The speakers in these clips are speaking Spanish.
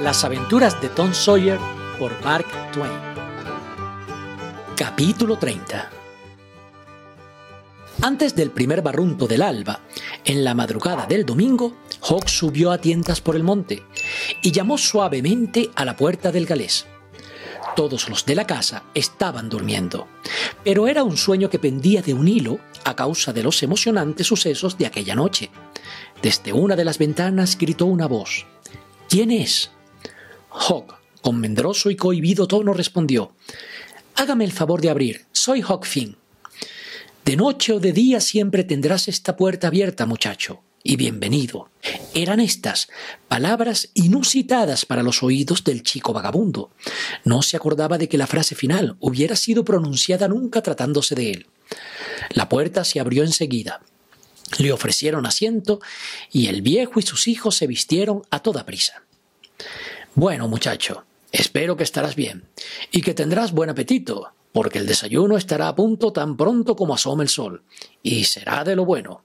Las aventuras de Tom Sawyer por Mark Twain. Capítulo 30 Antes del primer barrunto del alba, en la madrugada del domingo, Hawk subió a tientas por el monte y llamó suavemente a la puerta del galés. Todos los de la casa estaban durmiendo, pero era un sueño que pendía de un hilo a causa de los emocionantes sucesos de aquella noche. Desde una de las ventanas gritó una voz. ¿Quién es? Hawk, con mendroso y cohibido tono, respondió: Hágame el favor de abrir. Soy Hawk Finn. De noche o de día siempre tendrás esta puerta abierta, muchacho, y bienvenido. Eran estas palabras inusitadas para los oídos del chico vagabundo. No se acordaba de que la frase final hubiera sido pronunciada nunca tratándose de él. La puerta se abrió enseguida. Le ofrecieron asiento y el viejo y sus hijos se vistieron a toda prisa. Bueno, muchacho, espero que estarás bien y que tendrás buen apetito, porque el desayuno estará a punto tan pronto como asome el sol, y será de lo bueno.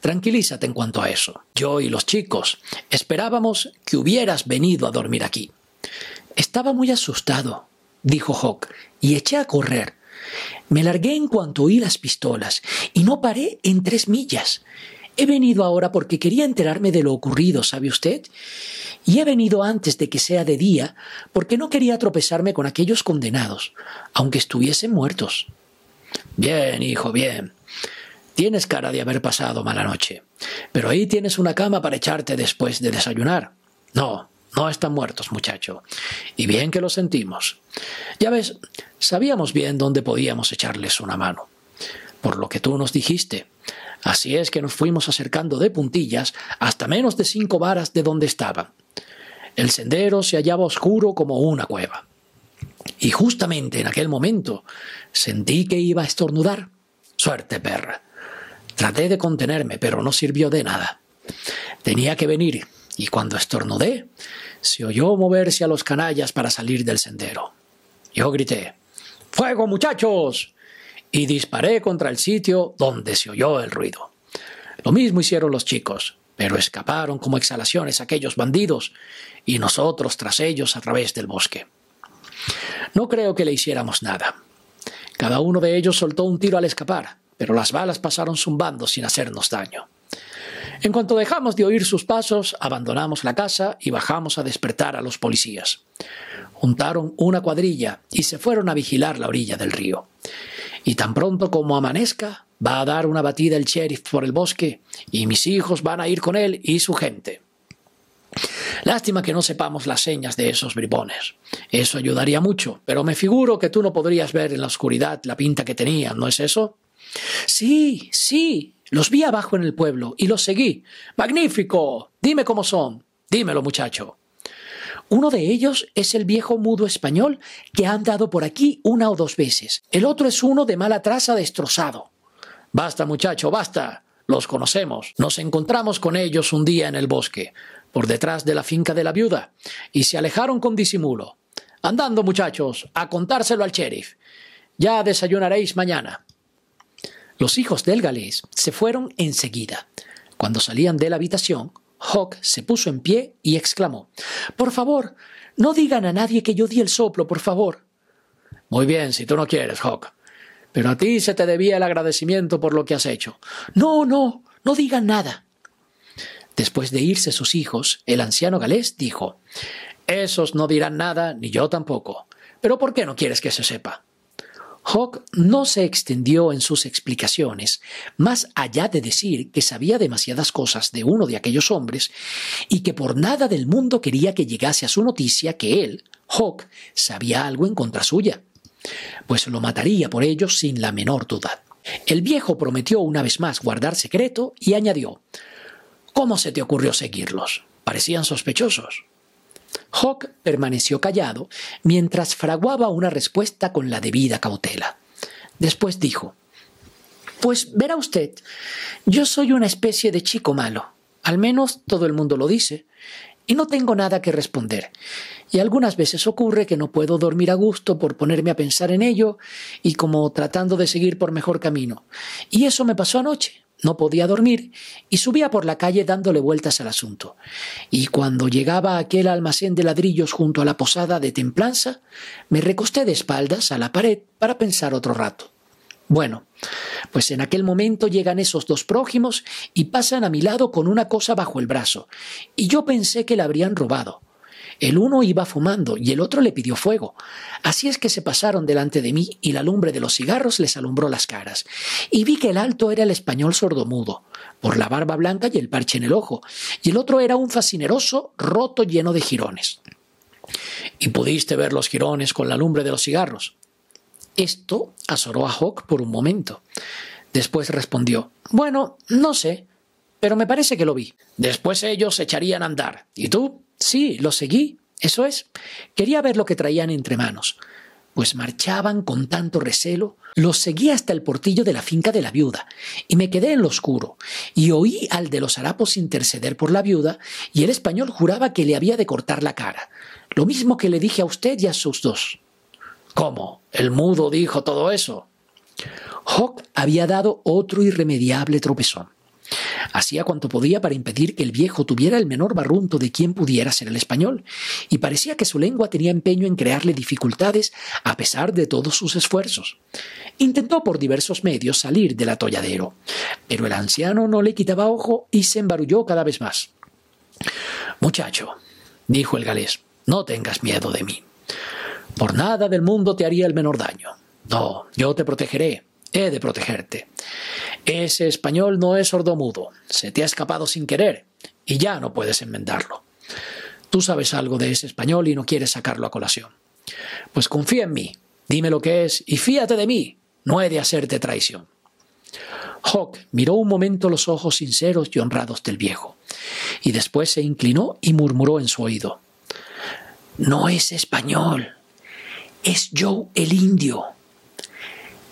Tranquilízate en cuanto a eso. Yo y los chicos esperábamos que hubieras venido a dormir aquí. Estaba muy asustado, dijo Hawk, y eché a correr. Me largué en cuanto oí las pistolas, y no paré en tres millas. He venido ahora porque quería enterarme de lo ocurrido, ¿sabe usted? Y he venido antes de que sea de día porque no quería tropezarme con aquellos condenados, aunque estuviesen muertos. Bien, hijo, bien. Tienes cara de haber pasado mala noche, pero ahí tienes una cama para echarte después de desayunar. No, no están muertos, muchacho. Y bien que lo sentimos. Ya ves, sabíamos bien dónde podíamos echarles una mano. Por lo que tú nos dijiste, Así es que nos fuimos acercando de puntillas hasta menos de cinco varas de donde estaban. El sendero se hallaba oscuro como una cueva. Y justamente en aquel momento sentí que iba a estornudar. Suerte, perra. Traté de contenerme, pero no sirvió de nada. Tenía que venir, y cuando estornudé, se oyó moverse a los canallas para salir del sendero. Yo grité, ¡Fuego, muchachos! Y disparé contra el sitio donde se oyó el ruido. Lo mismo hicieron los chicos, pero escaparon como exhalaciones aquellos bandidos y nosotros tras ellos a través del bosque. No creo que le hiciéramos nada. Cada uno de ellos soltó un tiro al escapar, pero las balas pasaron zumbando sin hacernos daño. En cuanto dejamos de oír sus pasos, abandonamos la casa y bajamos a despertar a los policías. Juntaron una cuadrilla y se fueron a vigilar la orilla del río y tan pronto como amanezca va a dar una batida el sheriff por el bosque y mis hijos van a ir con él y su gente. Lástima que no sepamos las señas de esos bribones. Eso ayudaría mucho, pero me figuro que tú no podrías ver en la oscuridad la pinta que tenían, ¿no es eso? Sí, sí, los vi abajo en el pueblo y los seguí. Magnífico. Dime cómo son. Dímelo, muchacho. Uno de ellos es el viejo mudo español que ha andado por aquí una o dos veces. El otro es uno de mala traza destrozado. Basta, muchacho, basta. Los conocemos. Nos encontramos con ellos un día en el bosque, por detrás de la finca de la viuda, y se alejaron con disimulo. Andando, muchachos, a contárselo al sheriff. Ya desayunaréis mañana. Los hijos del galés se fueron enseguida. Cuando salían de la habitación, Hawk se puso en pie y exclamó Por favor, no digan a nadie que yo di el soplo, por favor. Muy bien, si tú no quieres, Hawk. Pero a ti se te debía el agradecimiento por lo que has hecho. No, no, no digan nada. Después de irse sus hijos, el anciano galés dijo Esos no dirán nada, ni yo tampoco. Pero ¿por qué no quieres que se sepa? Hawk no se extendió en sus explicaciones, más allá de decir que sabía demasiadas cosas de uno de aquellos hombres y que por nada del mundo quería que llegase a su noticia que él, Hawk, sabía algo en contra suya, pues lo mataría por ello sin la menor duda. El viejo prometió una vez más guardar secreto y añadió ¿Cómo se te ocurrió seguirlos? Parecían sospechosos. Hawk permaneció callado mientras fraguaba una respuesta con la debida cautela. Después dijo Pues verá usted, yo soy una especie de chico malo. Al menos todo el mundo lo dice. Y no tengo nada que responder. Y algunas veces ocurre que no puedo dormir a gusto por ponerme a pensar en ello y como tratando de seguir por mejor camino. Y eso me pasó anoche. No podía dormir y subía por la calle dándole vueltas al asunto. Y cuando llegaba a aquel almacén de ladrillos junto a la posada de Templanza, me recosté de espaldas a la pared para pensar otro rato. Bueno, pues en aquel momento llegan esos dos prójimos y pasan a mi lado con una cosa bajo el brazo, y yo pensé que la habrían robado. El uno iba fumando y el otro le pidió fuego. Así es que se pasaron delante de mí y la lumbre de los cigarros les alumbró las caras. Y vi que el alto era el español sordomudo, por la barba blanca y el parche en el ojo, y el otro era un fascineroso roto lleno de jirones. ¿Y pudiste ver los jirones con la lumbre de los cigarros? Esto azoró a Hawk por un momento. Después respondió, Bueno, no sé, pero me parece que lo vi. Después ellos echarían a andar. ¿Y tú? Sí, lo seguí. Eso es. Quería ver lo que traían entre manos. Pues marchaban con tanto recelo. Los seguí hasta el portillo de la finca de la viuda, y me quedé en lo oscuro, y oí al de los harapos interceder por la viuda, y el español juraba que le había de cortar la cara. Lo mismo que le dije a usted y a sus dos. ¿Cómo? ¿El mudo dijo todo eso? Hawk había dado otro irremediable tropezón. Hacía cuanto podía para impedir que el viejo tuviera el menor barrunto de quien pudiera ser el español, y parecía que su lengua tenía empeño en crearle dificultades a pesar de todos sus esfuerzos. Intentó por diversos medios salir del atolladero, pero el anciano no le quitaba ojo y se embarulló cada vez más. Muchacho, dijo el galés, no tengas miedo de mí. Por nada del mundo te haría el menor daño. No, yo te protegeré, he de protegerte. Ese español no es sordomudo, se te ha escapado sin querer y ya no puedes enmendarlo. Tú sabes algo de ese español y no quieres sacarlo a colación. Pues confía en mí, dime lo que es y fíate de mí, no he de hacerte traición. Hawk miró un momento los ojos sinceros y honrados del viejo, y después se inclinó y murmuró en su oído. No es español, es Joe el indio.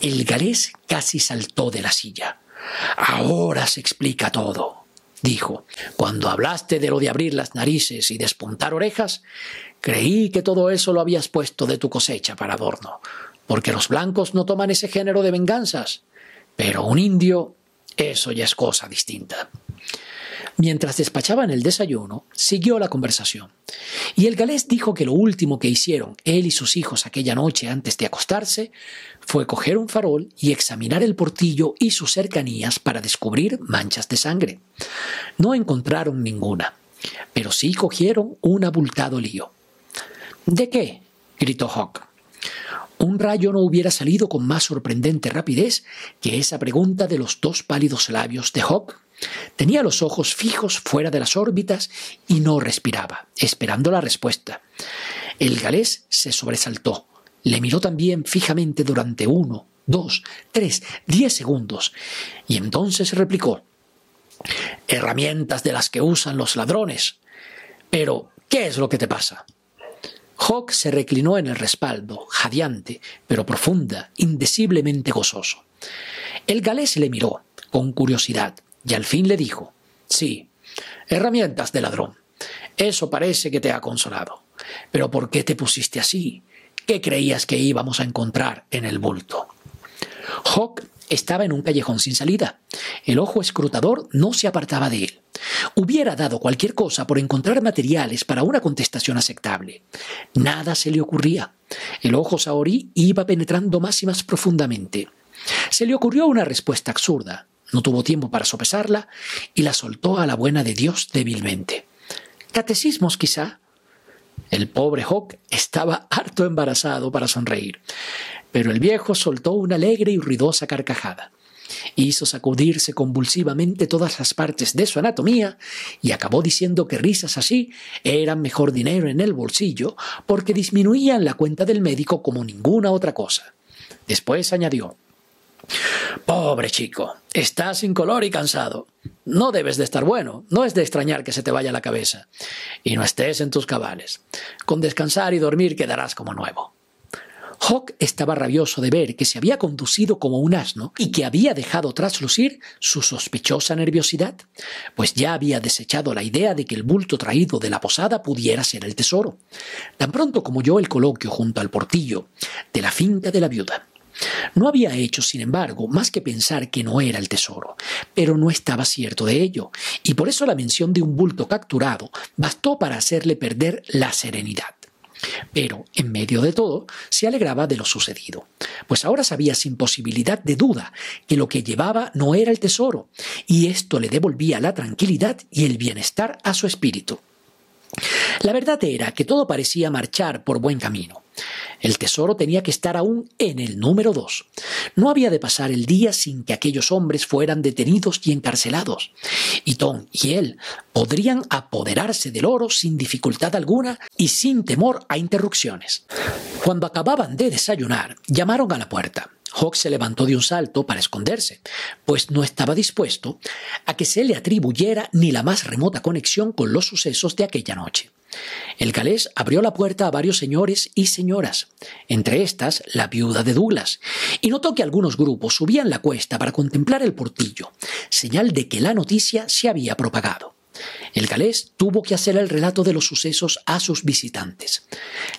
El galés casi saltó de la silla. Ahora se explica todo, dijo. Cuando hablaste de lo de abrir las narices y despuntar orejas, creí que todo eso lo habías puesto de tu cosecha para adorno, porque los blancos no toman ese género de venganzas. Pero un indio, eso ya es cosa distinta. Mientras despachaban el desayuno, siguió la conversación. Y el galés dijo que lo último que hicieron él y sus hijos aquella noche antes de acostarse fue coger un farol y examinar el portillo y sus cercanías para descubrir manchas de sangre. No encontraron ninguna, pero sí cogieron un abultado lío. ¿De qué? gritó Hawk. Un rayo no hubiera salido con más sorprendente rapidez que esa pregunta de los dos pálidos labios de Hawk Tenía los ojos fijos fuera de las órbitas y no respiraba, esperando la respuesta. El galés se sobresaltó, le miró también fijamente durante uno, dos, tres, diez segundos, y entonces replicó Herramientas de las que usan los ladrones. Pero, ¿qué es lo que te pasa? Hawk se reclinó en el respaldo, jadeante, pero profunda, indeciblemente gozoso. El galés le miró, con curiosidad, y al fin le dijo, sí, herramientas de ladrón. Eso parece que te ha consolado. Pero ¿por qué te pusiste así? ¿Qué creías que íbamos a encontrar en el bulto? Hawk estaba en un callejón sin salida. El ojo escrutador no se apartaba de él. Hubiera dado cualquier cosa por encontrar materiales para una contestación aceptable. Nada se le ocurría. El ojo saorí iba penetrando más y más profundamente. Se le ocurrió una respuesta absurda. No tuvo tiempo para sopesarla y la soltó a la buena de Dios débilmente. Catecismos, quizá. El pobre Hawk estaba harto embarazado para sonreír, pero el viejo soltó una alegre y ruidosa carcajada. Hizo sacudirse convulsivamente todas las partes de su anatomía y acabó diciendo que risas así eran mejor dinero en el bolsillo porque disminuían la cuenta del médico como ninguna otra cosa. Después añadió Pobre chico, estás sin color y cansado. No debes de estar bueno, no es de extrañar que se te vaya la cabeza. Y no estés en tus cabales. Con descansar y dormir quedarás como nuevo. Hawk estaba rabioso de ver que se había conducido como un asno y que había dejado traslucir su sospechosa nerviosidad, pues ya había desechado la idea de que el bulto traído de la posada pudiera ser el tesoro, tan pronto como yo el coloquio junto al portillo de la finca de la viuda. No había hecho, sin embargo, más que pensar que no era el tesoro, pero no estaba cierto de ello, y por eso la mención de un bulto capturado bastó para hacerle perder la serenidad. Pero, en medio de todo, se alegraba de lo sucedido, pues ahora sabía sin posibilidad de duda que lo que llevaba no era el tesoro, y esto le devolvía la tranquilidad y el bienestar a su espíritu. La verdad era que todo parecía marchar por buen camino. El tesoro tenía que estar aún en el número dos. No había de pasar el día sin que aquellos hombres fueran detenidos y encarcelados. Y Tom y él podrían apoderarse del oro sin dificultad alguna y sin temor a interrupciones. Cuando acababan de desayunar, llamaron a la puerta. Hawk se levantó de un salto para esconderse, pues no estaba dispuesto a que se le atribuyera ni la más remota conexión con los sucesos de aquella noche. El galés abrió la puerta a varios señores y señoras, entre estas la viuda de Douglas, y notó que algunos grupos subían la cuesta para contemplar el portillo, señal de que la noticia se había propagado. El galés tuvo que hacer el relato de los sucesos a sus visitantes.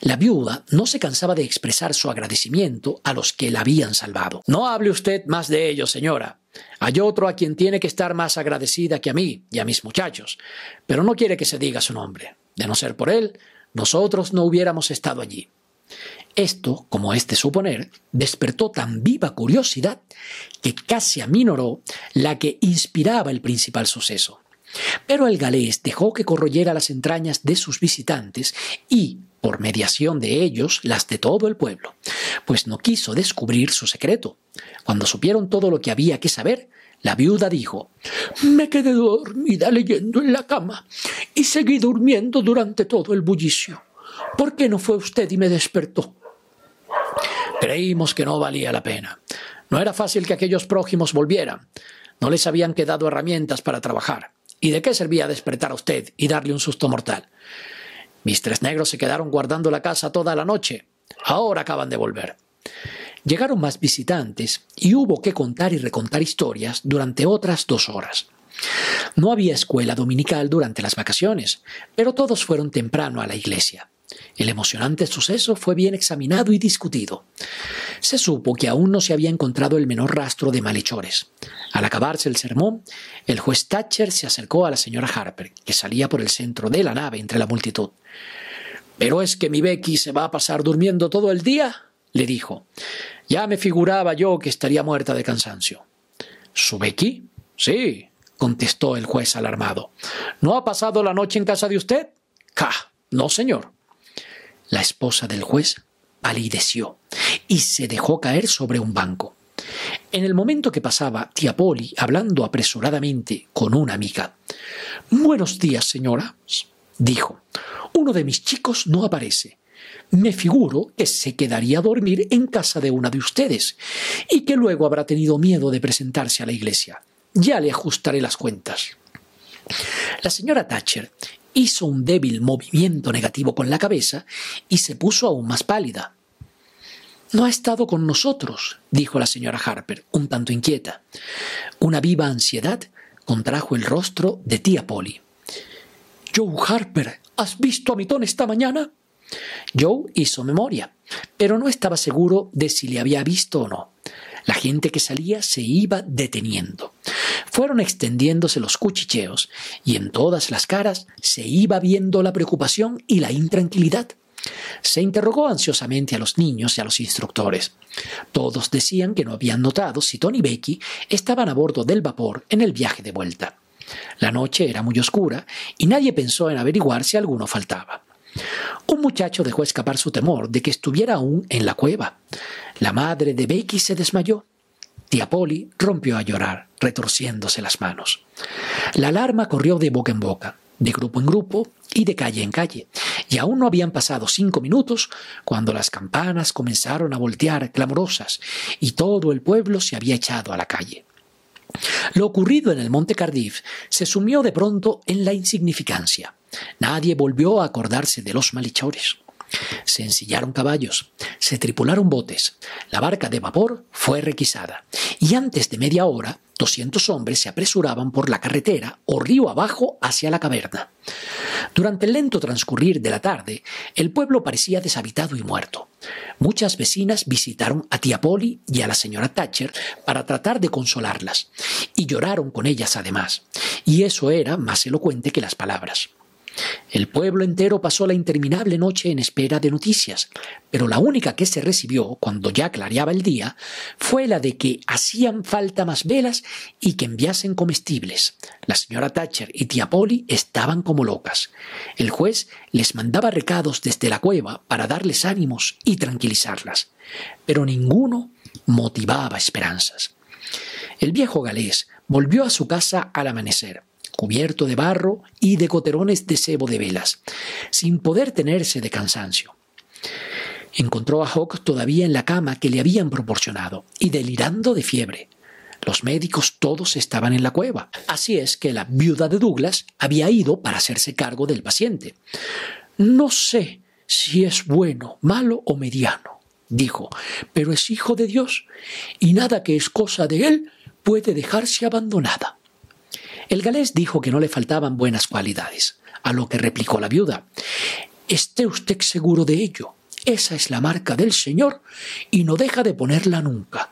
La viuda no se cansaba de expresar su agradecimiento a los que la habían salvado. No hable usted más de ello, señora. Hay otro a quien tiene que estar más agradecida que a mí y a mis muchachos, pero no quiere que se diga su nombre. De no ser por él, nosotros no hubiéramos estado allí. Esto, como es de suponer, despertó tan viva curiosidad que casi aminoró la que inspiraba el principal suceso. Pero el galés dejó que corroyera las entrañas de sus visitantes y, por mediación de ellos, las de todo el pueblo, pues no quiso descubrir su secreto. Cuando supieron todo lo que había que saber, la viuda dijo Me quedé dormida leyendo en la cama y seguí durmiendo durante todo el bullicio. ¿Por qué no fue usted y me despertó? Creímos que no valía la pena. No era fácil que aquellos prójimos volvieran. No les habían quedado herramientas para trabajar. ¿Y de qué servía despertar a usted y darle un susto mortal? Mis tres negros se quedaron guardando la casa toda la noche. Ahora acaban de volver. Llegaron más visitantes y hubo que contar y recontar historias durante otras dos horas. No había escuela dominical durante las vacaciones, pero todos fueron temprano a la iglesia. El emocionante suceso fue bien examinado y discutido. Se supo que aún no se había encontrado el menor rastro de malhechores. Al acabarse el sermón, el juez Thatcher se acercó a la señora Harper, que salía por el centro de la nave entre la multitud. ¿Pero es que mi Becky se va a pasar durmiendo todo el día? le dijo. Ya me figuraba yo que estaría muerta de cansancio. ¿Su Becky? Sí, contestó el juez alarmado. ¿No ha pasado la noche en casa de usted? ¡Ca! No, señor. La esposa del juez palideció y se dejó caer sobre un banco. En el momento que pasaba tía Polly hablando apresuradamente con una amiga. Buenos días, señora, dijo. Uno de mis chicos no aparece. Me figuro que se quedaría a dormir en casa de una de ustedes y que luego habrá tenido miedo de presentarse a la iglesia. Ya le ajustaré las cuentas. La señora Thatcher hizo un débil movimiento negativo con la cabeza y se puso aún más pálida. No ha estado con nosotros, dijo la señora Harper, un tanto inquieta. Una viva ansiedad contrajo el rostro de tía Polly. Joe Harper, ¿has visto a Mitón esta mañana? Joe hizo memoria, pero no estaba seguro de si le había visto o no. La gente que salía se iba deteniendo. Fueron extendiéndose los cuchicheos y en todas las caras se iba viendo la preocupación y la intranquilidad. Se interrogó ansiosamente a los niños y a los instructores. Todos decían que no habían notado si Tony y Becky estaban a bordo del vapor en el viaje de vuelta. La noche era muy oscura y nadie pensó en averiguar si alguno faltaba. Un muchacho dejó escapar su temor de que estuviera aún en la cueva. La madre de Becky se desmayó. Tía Polly rompió a llorar, retorciéndose las manos. La alarma corrió de boca en boca, de grupo en grupo y de calle en calle, y aún no habían pasado cinco minutos cuando las campanas comenzaron a voltear clamorosas y todo el pueblo se había echado a la calle. Lo ocurrido en el Monte Cardiff se sumió de pronto en la insignificancia. Nadie volvió a acordarse de los malhechores. Se ensillaron caballos, se tripularon botes, la barca de vapor fue requisada, y antes de media hora, doscientos hombres se apresuraban por la carretera o río abajo hacia la caverna. Durante el lento transcurrir de la tarde, el pueblo parecía deshabitado y muerto. Muchas vecinas visitaron a tía Polly y a la señora Thatcher para tratar de consolarlas, y lloraron con ellas además, y eso era más elocuente que las palabras. El pueblo entero pasó la interminable noche en espera de noticias, pero la única que se recibió cuando ya clareaba el día fue la de que hacían falta más velas y que enviasen comestibles. La señora Thatcher y tía Polly estaban como locas. El juez les mandaba recados desde la cueva para darles ánimos y tranquilizarlas, pero ninguno motivaba esperanzas. El viejo galés volvió a su casa al amanecer cubierto de barro y de coterones de sebo de velas, sin poder tenerse de cansancio. Encontró a Hawk todavía en la cama que le habían proporcionado y delirando de fiebre. Los médicos todos estaban en la cueva. Así es que la viuda de Douglas había ido para hacerse cargo del paciente. No sé si es bueno, malo o mediano, dijo, pero es hijo de Dios y nada que es cosa de él puede dejarse abandonada. El galés dijo que no le faltaban buenas cualidades, a lo que replicó la viuda. Esté usted seguro de ello. Esa es la marca del Señor y no deja de ponerla nunca.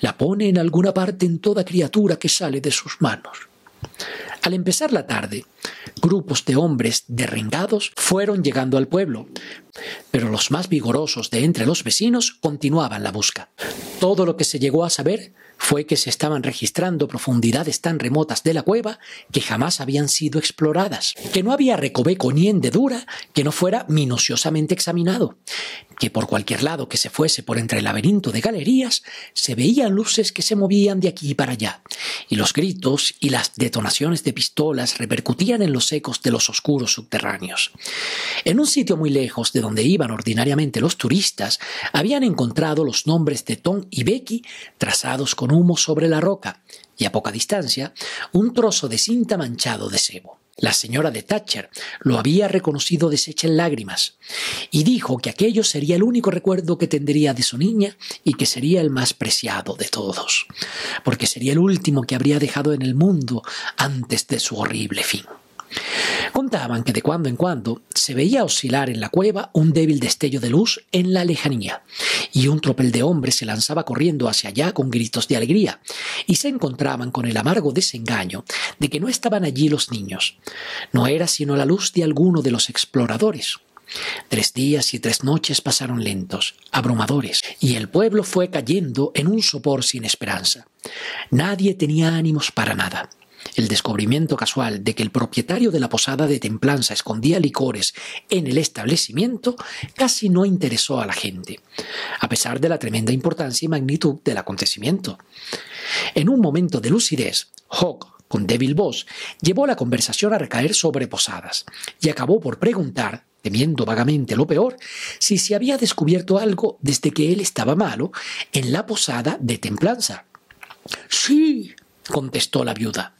La pone en alguna parte en toda criatura que sale de sus manos. Al empezar la tarde, grupos de hombres derrengados fueron llegando al pueblo, pero los más vigorosos de entre los vecinos continuaban la busca. Todo lo que se llegó a saber fue que se estaban registrando profundidades tan remotas de la cueva que jamás habían sido exploradas, que no había recoveco ni hendedura que no fuera minuciosamente examinado, que por cualquier lado que se fuese por entre el laberinto de galerías se veían luces que se movían de aquí para allá, y los gritos y las detonaciones de pistolas repercutían en los ecos de los oscuros subterráneos. En un sitio muy lejos de donde iban ordinariamente los turistas, habían encontrado los nombres de Tom y Becky trazados humo sobre la roca, y a poca distancia un trozo de cinta manchado de sebo. La señora de Thatcher lo había reconocido deshecha en lágrimas y dijo que aquello sería el único recuerdo que tendría de su niña y que sería el más preciado de todos, porque sería el último que habría dejado en el mundo antes de su horrible fin. Contaban que de cuando en cuando se veía oscilar en la cueva un débil destello de luz en la lejanía, y un tropel de hombres se lanzaba corriendo hacia allá con gritos de alegría, y se encontraban con el amargo desengaño de que no estaban allí los niños. No era sino la luz de alguno de los exploradores. Tres días y tres noches pasaron lentos, abrumadores, y el pueblo fue cayendo en un sopor sin esperanza. Nadie tenía ánimos para nada. El descubrimiento casual de que el propietario de la posada de Templanza escondía licores en el establecimiento casi no interesó a la gente, a pesar de la tremenda importancia y magnitud del acontecimiento. En un momento de lucidez, Hawk, con débil voz, llevó la conversación a recaer sobre posadas y acabó por preguntar, temiendo vagamente lo peor, si se había descubierto algo desde que él estaba malo en la posada de Templanza. Sí, contestó la viuda.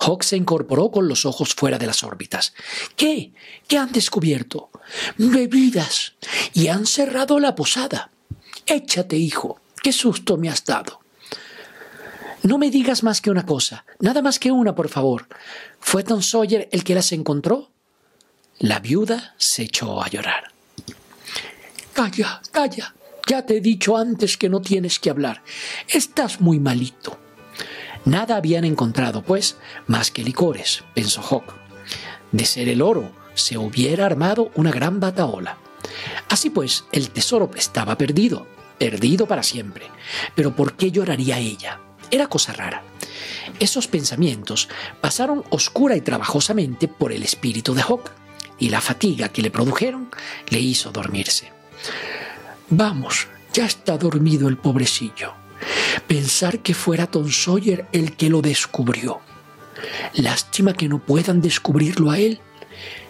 Hawk se incorporó con los ojos fuera de las órbitas. ¿Qué? ¿Qué han descubierto? Bebidas. Y han cerrado la posada. Échate, hijo. Qué susto me has dado. No me digas más que una cosa, nada más que una, por favor. ¿Fue Tom Sawyer el que las encontró? La viuda se echó a llorar. Calla, calla. Ya te he dicho antes que no tienes que hablar. Estás muy malito. Nada habían encontrado, pues, más que licores, pensó Hawk. De ser el oro, se hubiera armado una gran bataola. Así pues, el tesoro estaba perdido, perdido para siempre. Pero ¿por qué lloraría ella? Era cosa rara. Esos pensamientos pasaron oscura y trabajosamente por el espíritu de Hawk, y la fatiga que le produjeron le hizo dormirse. Vamos, ya está dormido el pobrecillo. Pensar que fuera Tom Sawyer el que lo descubrió. Lástima que no puedan descubrirlo a él.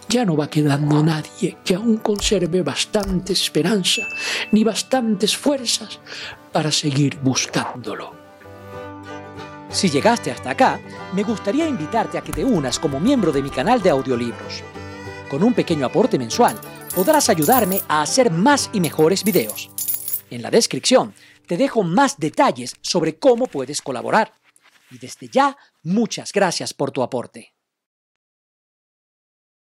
Ya no va quedando nadie que aún conserve bastante esperanza ni bastantes fuerzas para seguir buscándolo. Si llegaste hasta acá, me gustaría invitarte a que te unas como miembro de mi canal de audiolibros. Con un pequeño aporte mensual, podrás ayudarme a hacer más y mejores videos. En la descripción te dejo más detalles sobre cómo puedes colaborar. Y desde ya, muchas gracias por tu aporte.